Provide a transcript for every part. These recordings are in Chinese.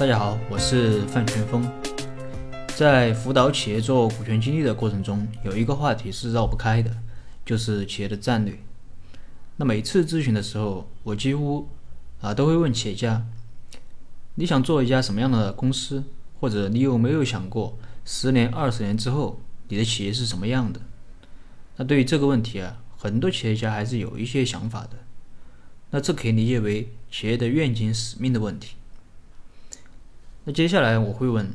大家好，我是范全峰。在辅导企业做股权激励的过程中，有一个话题是绕不开的，就是企业的战略。那每次咨询的时候，我几乎啊都会问企业家：你想做一家什么样的公司？或者你有没有想过，十年、二十年之后，你的企业是什么样的？那对于这个问题啊，很多企业家还是有一些想法的。那这可以理解为企业的愿景、使命的问题。那接下来我会问：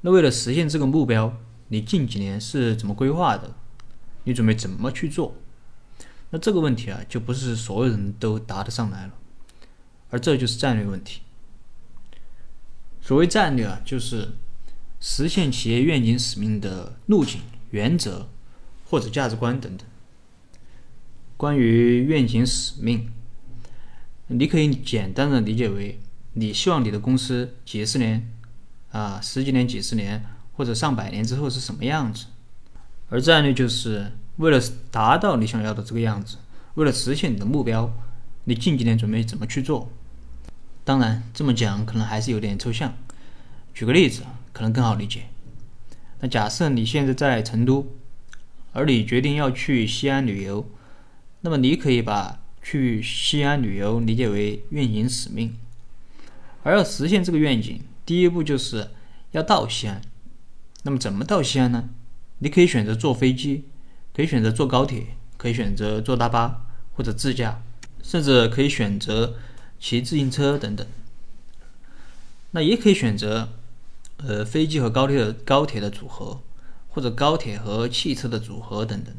那为了实现这个目标，你近几年是怎么规划的？你准备怎么去做？那这个问题啊，就不是所有人都答得上来了，而这就是战略问题。所谓战略啊，就是实现企业愿景使命的路径、原则或者价值观等等。关于愿景使命，你可以简单的理解为，你希望你的公司几十年啊、十几年、几十年或者上百年之后是什么样子。而战略就是为了达到你想要的这个样子，为了实现你的目标，你近几年准备怎么去做？当然，这么讲可能还是有点抽象。举个例子，可能更好理解。那假设你现在在成都，而你决定要去西安旅游，那么你可以把去西安旅游理解为运营使命。而要实现这个愿景，第一步就是要到西安。那么怎么到西安呢？你可以选择坐飞机，可以选择坐高铁，可以选择坐大巴或者自驾，甚至可以选择。骑自行车等等，那也可以选择，呃，飞机和高铁的高铁的组合，或者高铁和汽车的组合等等。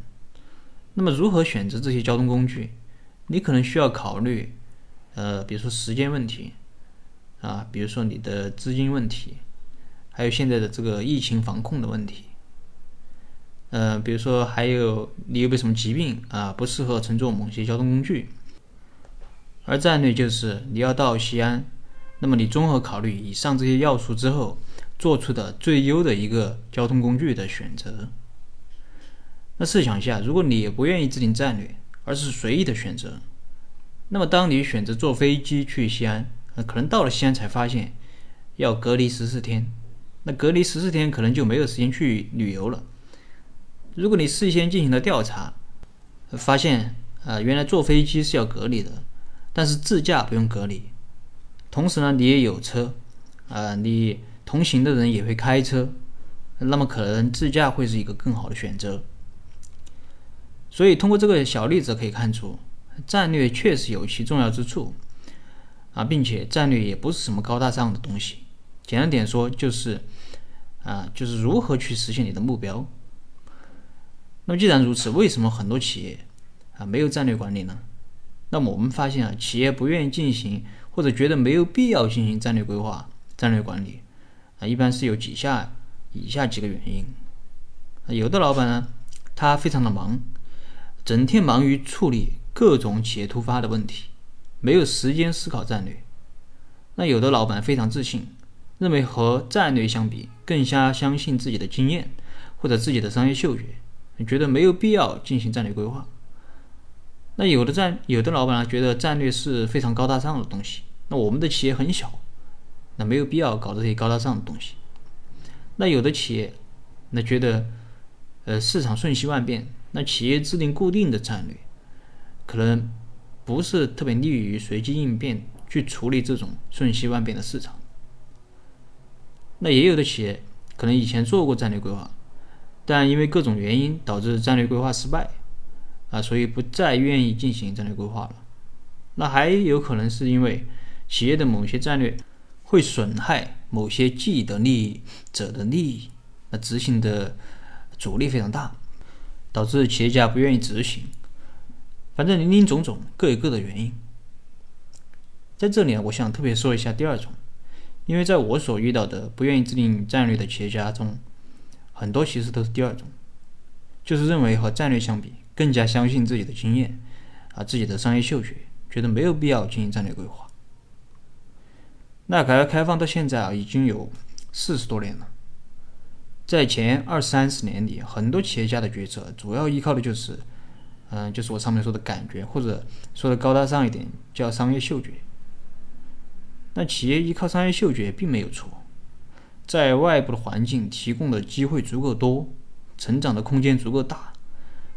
那么如何选择这些交通工具？你可能需要考虑，呃，比如说时间问题，啊，比如说你的资金问题，还有现在的这个疫情防控的问题，呃，比如说还有你有没有什么疾病啊，不适合乘坐某些交通工具。而战略就是你要到西安，那么你综合考虑以上这些要素之后，做出的最优的一个交通工具的选择。那试想一下，如果你也不愿意制定战略，而是随意的选择，那么当你选择坐飞机去西安，那可能到了西安才发现要隔离十四天，那隔离十四天可能就没有时间去旅游了。如果你事先进行了调查，发现啊，原来坐飞机是要隔离的。但是自驾不用隔离，同时呢，你也有车，啊，你同行的人也会开车，那么可能自驾会是一个更好的选择。所以通过这个小例子可以看出，战略确实有其重要之处，啊，并且战略也不是什么高大上的东西，简单点说就是，啊，就是如何去实现你的目标。那么既然如此，为什么很多企业啊没有战略管理呢？那么我们发现啊，企业不愿意进行或者觉得没有必要进行战略规划、战略管理啊，一般是有几下以下几个原因。有的老板呢，他非常的忙，整天忙于处理各种企业突发的问题，没有时间思考战略。那有的老板非常自信，认为和战略相比，更加相信自己的经验或者自己的商业嗅觉，觉得没有必要进行战略规划。那有的战有的老板呢，觉得战略是非常高大上的东西。那我们的企业很小，那没有必要搞这些高大上的东西。那有的企业，那觉得，呃，市场瞬息万变，那企业制定固定的战略，可能不是特别利于随机应变去处理这种瞬息万变的市场。那也有的企业可能以前做过战略规划，但因为各种原因导致战略规划失败。啊，所以不再愿意进行战略规划了。那还有可能是因为企业的某些战略会损害某些既得利益者的利益，那执行的阻力非常大，导致企业家不愿意执行。反正林林总总，各有各的原因。在这里呢，我想特别说一下第二种，因为在我所遇到的不愿意制定战略的企业家中，很多其实都是第二种，就是认为和战略相比。更加相信自己的经验，啊，自己的商业嗅觉，觉得没有必要进行战略规划。那改革开放到现在啊，已经有四十多年了。在前二三十年里，很多企业家的决策主要依靠的就是，嗯，就是我上面说的感觉，或者说的高大上一点，叫商业嗅觉。那企业依靠商业嗅觉并没有错，在外部的环境提供的机会足够多，成长的空间足够大，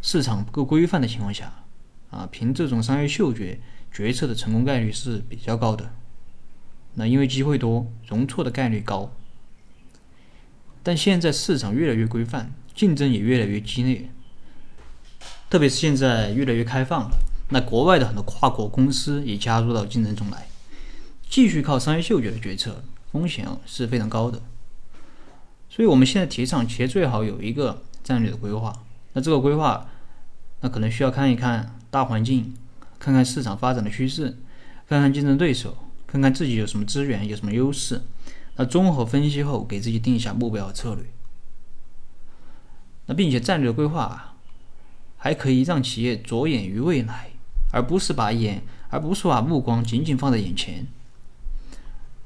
市场不够规范的情况下，啊，凭这种商业嗅觉决策的成功概率是比较高的。那因为机会多，容错的概率高。但现在市场越来越规范，竞争也越来越激烈，特别是现在越来越开放了，那国外的很多跨国公司也加入到竞争中来。继续靠商业嗅觉的决策，风险是非常高的。所以，我们现在提倡企业最好有一个战略的规划。那这个规划，那可能需要看一看大环境，看看市场发展的趋势，看看竞争对手，看看自己有什么资源，有什么优势。那综合分析后，给自己定一下目标和策略。那并且战略规划还可以让企业着眼于未来，而不是把眼，而不是把目光仅仅放在眼前。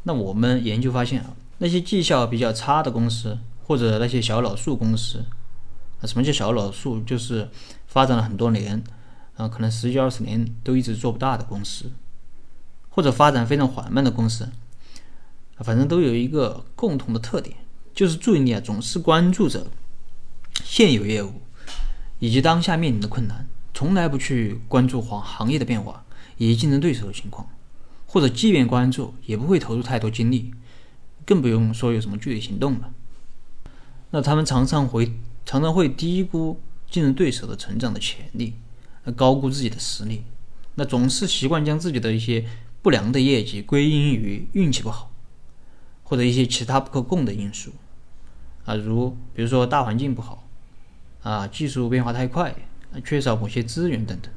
那我们研究发现啊，那些绩效比较差的公司，或者那些小老鼠公司，啊，什么叫小老鼠？就是发展了很多年，啊，可能十几二十年都一直做不大的公司，或者发展非常缓慢的公司，反正都有一个共同的特点，就是注意力啊总是关注着现有业务以及当下面临的困难，从来不去关注行行业的变化以及竞争对手的情况。或者即便关注，也不会投入太多精力，更不用说有什么具体行动了。那他们常常会常常会低估竞争对手的成长的潜力，高估自己的实力。那总是习惯将自己的一些不良的业绩归因于运气不好，或者一些其他不可控的因素啊，如比如说大环境不好啊，技术变化太快，缺少某些资源等等。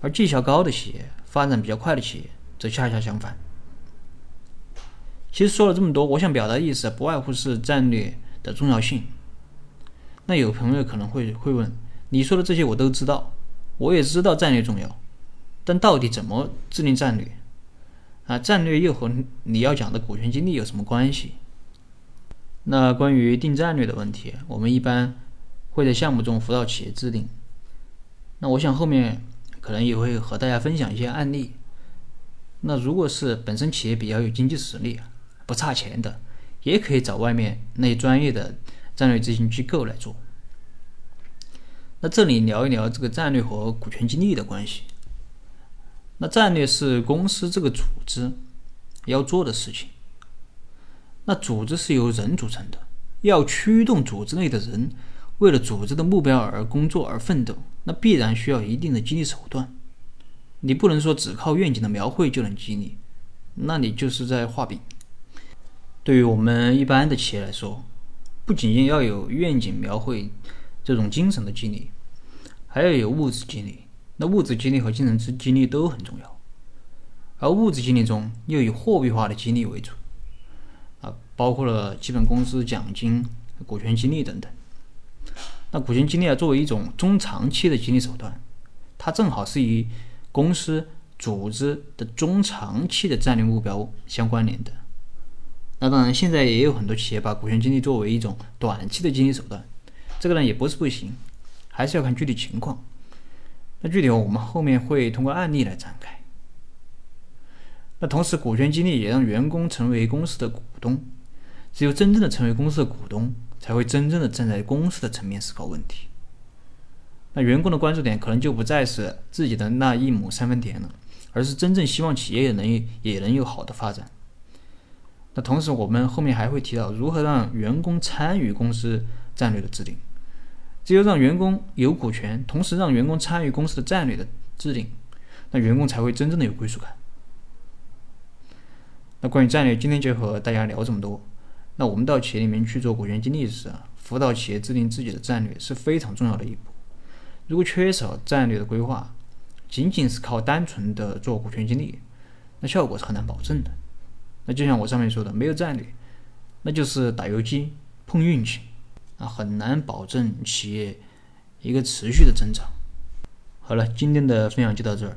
而绩效高的企业。发展比较快的企业则恰恰相反。其实说了这么多，我想表达的意思不外乎是战略的重要性。那有朋友可能会会问：你说的这些我都知道，我也知道战略重要，但到底怎么制定战略？啊，战略又和你要讲的股权激励有什么关系？那关于定战略的问题，我们一般会在项目中辅导企业制定。那我想后面。可能也会和大家分享一些案例。那如果是本身企业比较有经济实力、不差钱的，也可以找外面那些专业的战略咨询机构来做。那这里聊一聊这个战略和股权激励的关系。那战略是公司这个组织要做的事情。那组织是由人组成的，要驱动组织内的人。为了组织的目标而工作而奋斗，那必然需要一定的激励手段。你不能说只靠愿景的描绘就能激励，那你就是在画饼。对于我们一般的企业来说，不仅仅要有愿景描绘这种精神的激励，还要有物质激励。那物质激励和精神之激励都很重要，而物质激励中又以货币化的激励为主，啊，包括了基本工资、奖金、股权激励等等。那股权激励啊，作为一种中长期的激励手段，它正好是与公司组织的中长期的战略目标相关联的。那当然，现在也有很多企业把股权激励作为一种短期的激励手段，这个呢也不是不行，还是要看具体情况。那具体我们后面会通过案例来展开。那同时，股权激励也让员工成为公司的股东，只有真正的成为公司的股东。才会真正的站在公司的层面思考问题。那员工的关注点可能就不再是自己的那一亩三分田了，而是真正希望企业也能也能有好的发展。那同时，我们后面还会提到如何让员工参与公司战略的制定。只有让员工有股权，同时让员工参与公司的战略的制定，那员工才会真正的有归属感。那关于战略，今天就和大家聊这么多。那我们到企业里面去做股权激励时啊，辅导企业制定自己的战略是非常重要的一步。如果缺少战略的规划，仅仅是靠单纯的做股权激励，那效果是很难保证的。那就像我上面说的，没有战略，那就是打游击碰运气啊，很难保证企业一个持续的增长。好了，今天的分享就到这儿。